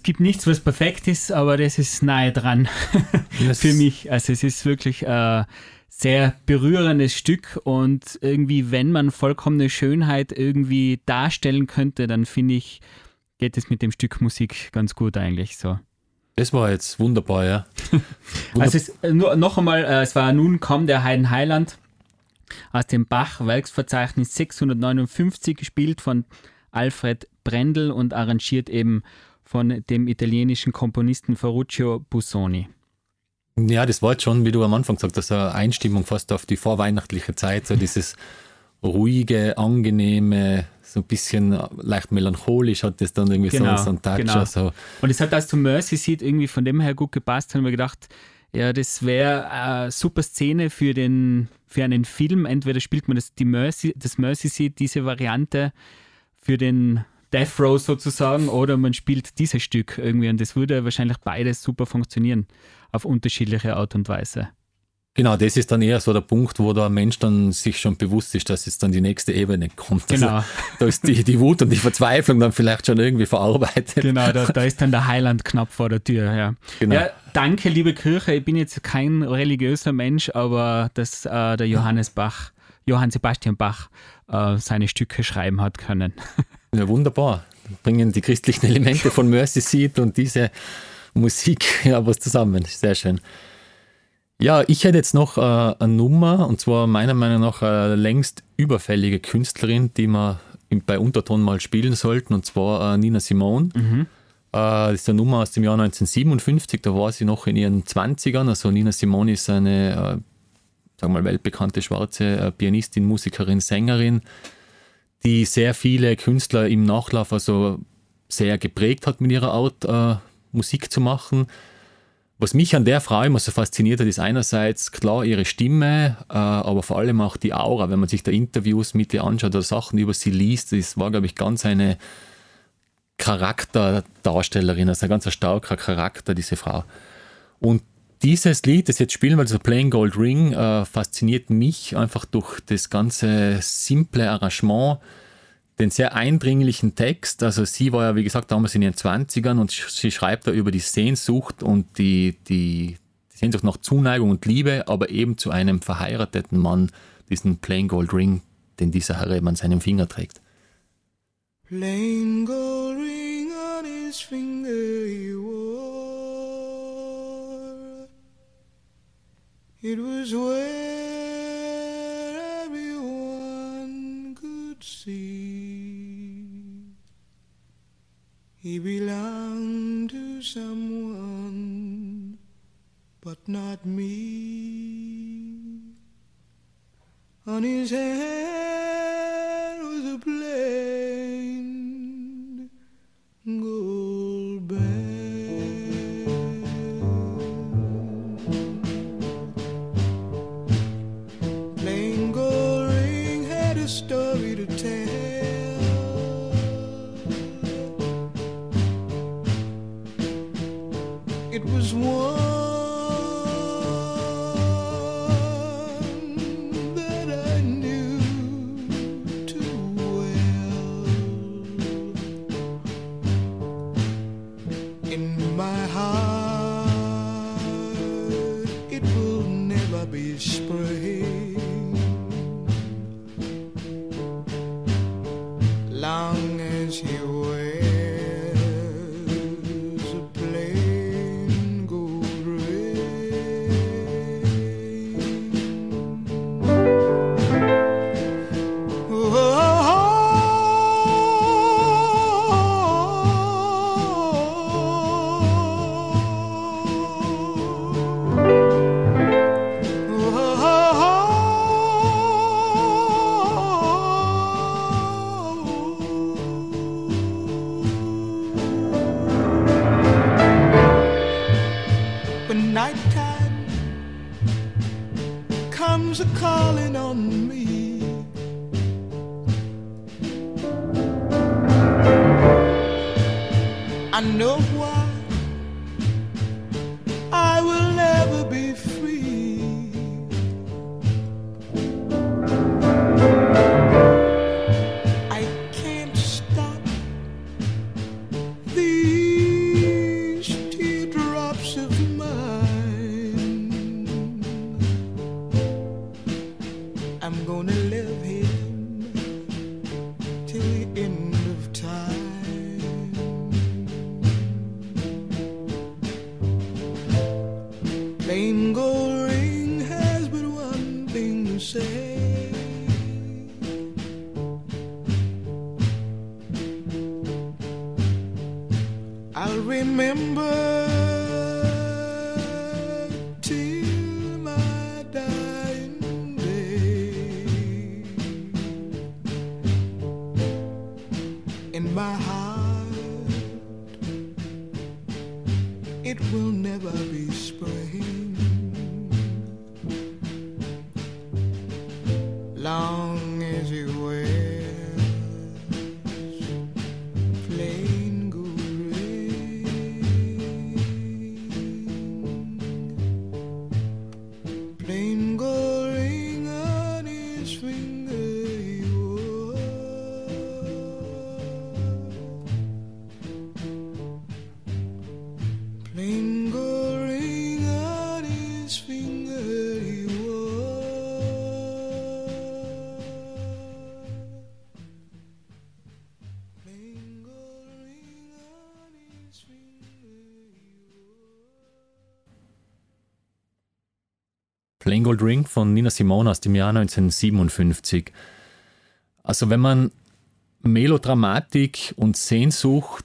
Gibt nichts, was perfekt ist, aber das ist nahe dran Das- für mich. Also es ist wirklich ein sehr berührendes Stück und irgendwie, wenn man vollkommene Schönheit irgendwie darstellen könnte, dann finde ich, geht es mit dem Stück Musik ganz gut eigentlich so. Das war jetzt wunderbar, ja. Wunder- Also es, äh, nur, noch einmal, äh, es war nun kaum der Heiden Heiland aus dem Bach-Werksverzeichnis 659 gespielt von Alfred Brendel und arrangiert eben von dem italienischen Komponisten Ferruccio Busoni. Ja, das war jetzt schon, wie du am Anfang gesagt hast, eine Einstimmung fast auf die vorweihnachtliche Zeit, so dieses ruhige, angenehme, so ein bisschen leicht melancholisch hat das dann irgendwie Genau, so, so ein Touch. genau. Also, Und es hat als zu Mercy Seat irgendwie von dem her gut gepasst, haben wir gedacht, ja, das wäre eine super Szene für, den, für einen Film. Entweder spielt man das, die Mercy, das Mercy Seat, diese Variante für den Death Row sozusagen, oder man spielt dieses Stück irgendwie. Und das würde wahrscheinlich beides super funktionieren, auf unterschiedliche Art und Weise. genau, das ist dann eher so der Punkt, wo der Mensch dann sich schon bewusst ist, dass jetzt dann die nächste Ebene kommt. Genau. Also, da ist die, die Wut und die Verzweiflung dann vielleicht schon irgendwie verarbeitet. Genau, da, da ist dann der Heiland knapp vor der Tür. Ja. Genau. ja, danke, liebe Kirche. Ich bin jetzt kein religiöser Mensch, aber dass äh, der Johannes Bach, Johann Sebastian Bach, äh, seine Stücke schreiben hat können. Ja, wunderbar. Bringen die christlichen Elemente von Mercy Seat und diese Musik ja was zusammen. Sehr schön. Ja, ich hätte jetzt noch äh, eine Nummer, und zwar meiner Meinung nach eine längst überfällige Künstlerin, die wir bei Unterton mal spielen sollten, und zwar äh, Nina Simone. Äh, das ist eine Nummer aus dem Jahr 1957, da war sie noch in ihren 20ern. Also Nina Simone ist eine, äh, sagen wir mal, weltbekannte schwarze äh, Pianistin, Musikerin, Sängerin, die sehr viele Künstler im Nachlauf also sehr geprägt hat mit ihrer Art, äh, Musik zu machen. Was mich an der Frau immer so fasziniert hat, ist einerseits klar ihre Stimme, äh, aber vor allem auch die Aura. Wenn man sich da Interviews mit ihr anschaut oder Sachen über sie liest, das war, glaube ich, ganz eine Charakterdarstellerin, also ein ganz starker Charakter, diese Frau. Und dieses Lied, das jetzt spielen, weil so Plain Gold Ring, äh, fasziniert mich einfach durch das ganze simple Arrangement, den sehr eindringlichen Text. Also sie war ja, wie gesagt, damals in ihren 20ern und sie schreibt da über die Sehnsucht und die, die, die Sehnsucht nach Zuneigung und Liebe, aber eben zu einem verheirateten Mann, diesen Plain Gold Ring, den dieser Herr eben an seinem Finger trägt. Plain gold ring on his finger he wore. It was where everyone could see. He belonged to someone, but not me. I'm gonna Plain Gold Ring von Nina Simone aus dem Jahr 1957. Also wenn man Melodramatik und Sehnsucht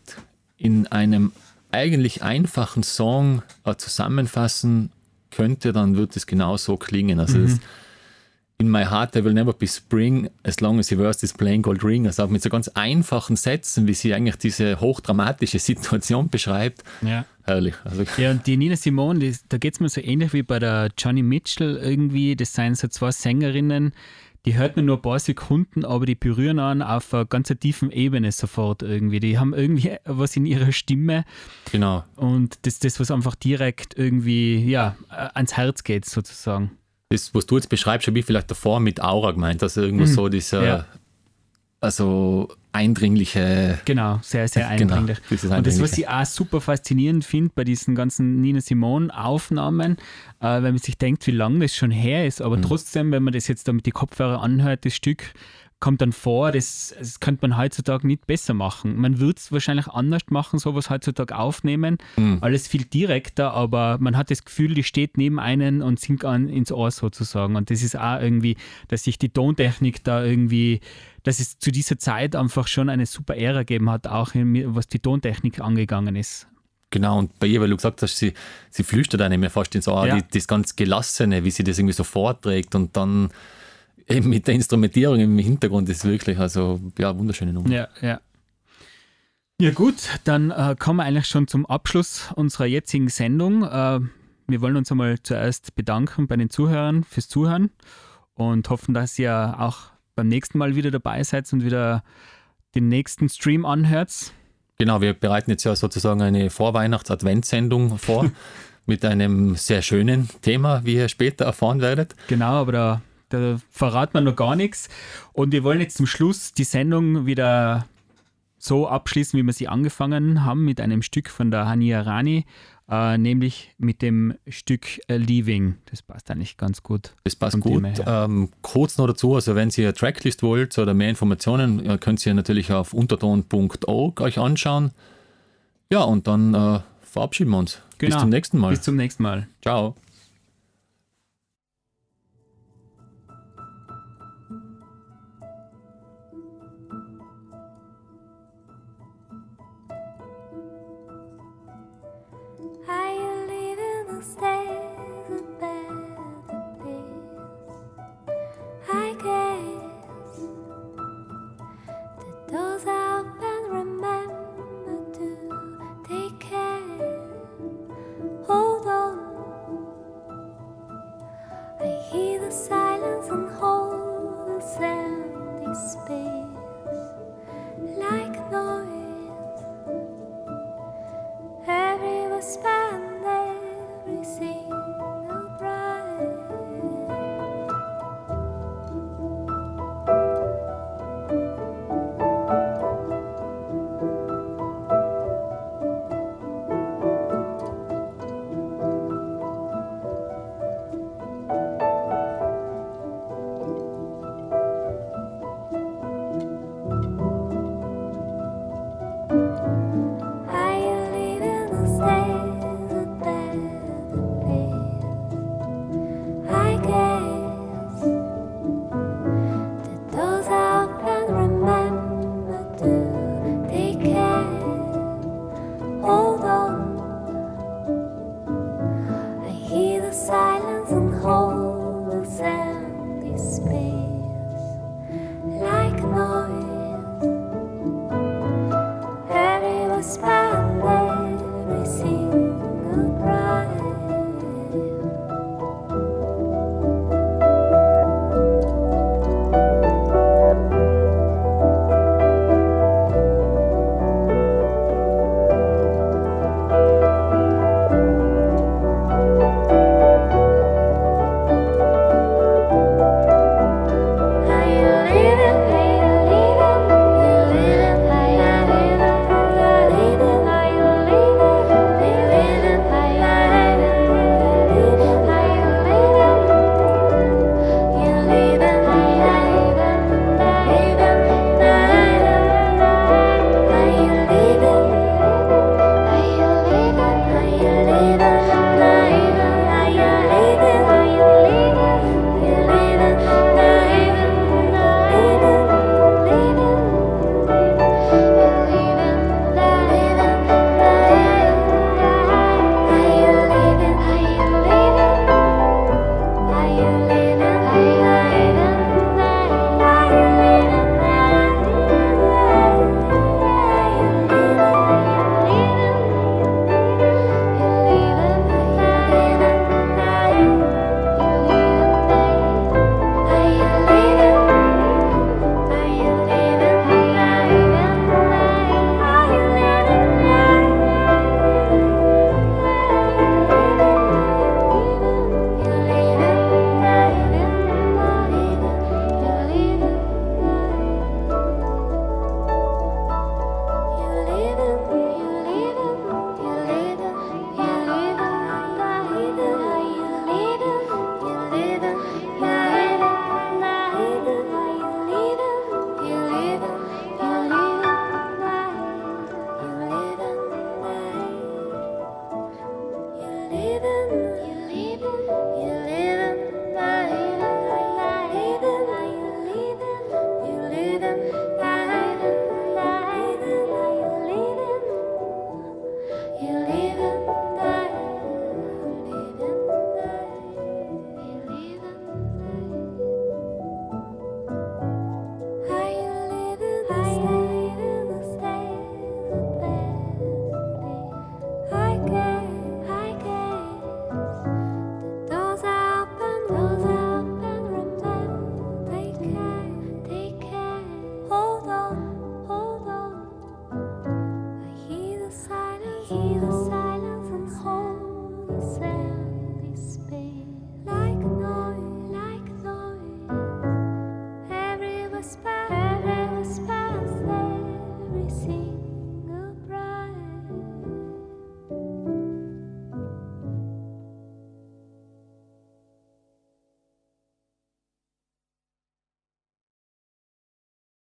in einem eigentlich einfachen Song äh, zusammenfassen könnte, dann wird es genau so klingen. Also es, In my heart there will never be spring as long as he wears this plain gold ring. Also auch mit so ganz einfachen Sätzen, wie sie eigentlich diese hochdramatische Situation beschreibt. Ja. Herrlich. Also, Ja, und die Nina Simone, die, da geht es mir so ähnlich wie bei der Johnny Mitchell irgendwie. Das sind so zwei Sängerinnen, die hört man nur ein paar Sekunden, aber die berühren einen auf einer ganz tiefen Ebene sofort irgendwie. Die haben irgendwie was in ihrer Stimme genau. und das, das was einfach direkt irgendwie ja, ans Herz geht sozusagen. Das, was du jetzt beschreibst, habe ich vielleicht davor mit Aura gemeint, also irgendwo so dieser, Mhm. Ja. also eindringliche, Genau, sehr, sehr Genau, eindringlich. dieses und das, was ich auch super faszinierend finde bei diesen ganzen Nina Simone-Aufnahmen, äh, wenn man sich denkt, wie lange das schon her ist, Mhm. aber trotzdem, wenn man das jetzt da mit die Kopfhörer anhört, das Stück, kommt dann vor, das, das könnte man heutzutage nicht besser machen. Man würde es wahrscheinlich anders machen, sowas heutzutage aufnehmen. Mhm. Alles viel direkter, aber man hat das Gefühl, die steht neben einen und singt an ins Ohr sozusagen. Und das ist auch irgendwie, dass sich die Tontechnik da irgendwie, dass es zu dieser Zeit einfach schon eine super Ära gegeben hat, auch in, was die Tontechnik angegangen ist. genau, und bei ihr, weil du gesagt hast, sie, sie flüstert einem ja fast ins Ohr, Ja. die, das ganz Gelassene, wie sie das irgendwie so vorträgt und dann eben mit der Instrumentierung im Hintergrund ist wirklich, also ja, wunderschöne Nummer. Ja, ja. Ja gut, dann äh, kommen wir eigentlich schon zum Abschluss unserer jetzigen Sendung. Äh, wir wollen uns einmal zuerst bedanken bei den Zuhörern fürs Zuhören und hoffen, dass ihr auch beim nächsten Mal wieder dabei seid und wieder den nächsten Stream anhört. Genau, wir bereiten jetzt ja sozusagen eine Vorweihnachts-Adventssendung vor mit einem sehr schönen Thema, wie ihr später erfahren werdet. Genau, aber da, da verraten wir noch gar nichts. Und wir wollen jetzt zum Schluss die Sendung wieder so abschließen, wie wir sie angefangen haben, mit einem Stück von der Hania Rani, äh, nämlich mit dem Stück äh, Leaving. Das passt eigentlich ganz gut. Das passt gut. Ähm, kurz noch dazu, also wenn ihr eine Tracklist wollt oder mehr Informationen, äh, könnt ihr natürlich auf unterton.org euch anschauen. Ja, und dann äh, verabschieden wir uns. Bis Genau. zum nächsten Mal. Bis zum nächsten Mal. Ciao.